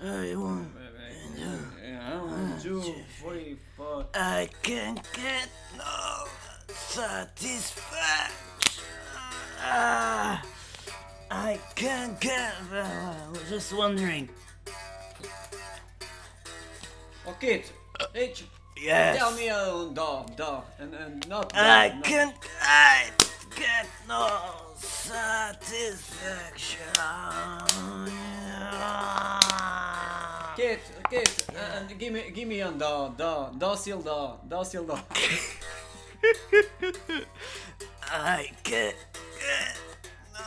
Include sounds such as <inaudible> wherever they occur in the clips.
I want. One, two, three, four. I can get no satisfaction. Ah, I can't get. Uh, I was just wondering. Okay, H. Yes. Tell me a da, da, and, and not I not- can't. I get no satisfaction. Kate, Kate, uh, and give me, give me a da, da, docile da, docile da. I can't get no.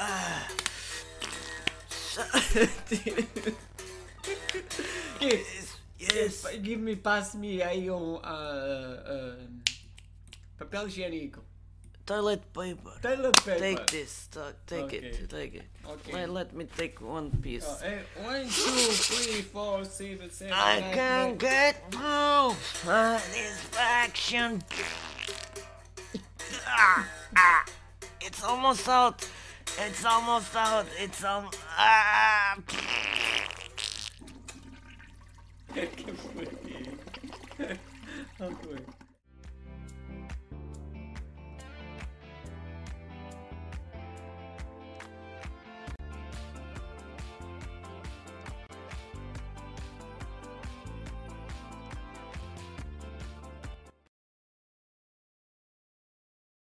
Uh, <laughs> Kate, yes. eh, give me, pass me aí um, uh, uh, papel higiênico. Toilet paper. Toilet paper. Take this. ta- Take Okay. it. Take it. Okay. Let, let me take one piece. Eh, one, two, three, four, seven, seven, I nine, can't nine. get no satisfaction. Ah, ah. It's almost out. It's almost out. It's um. Ah.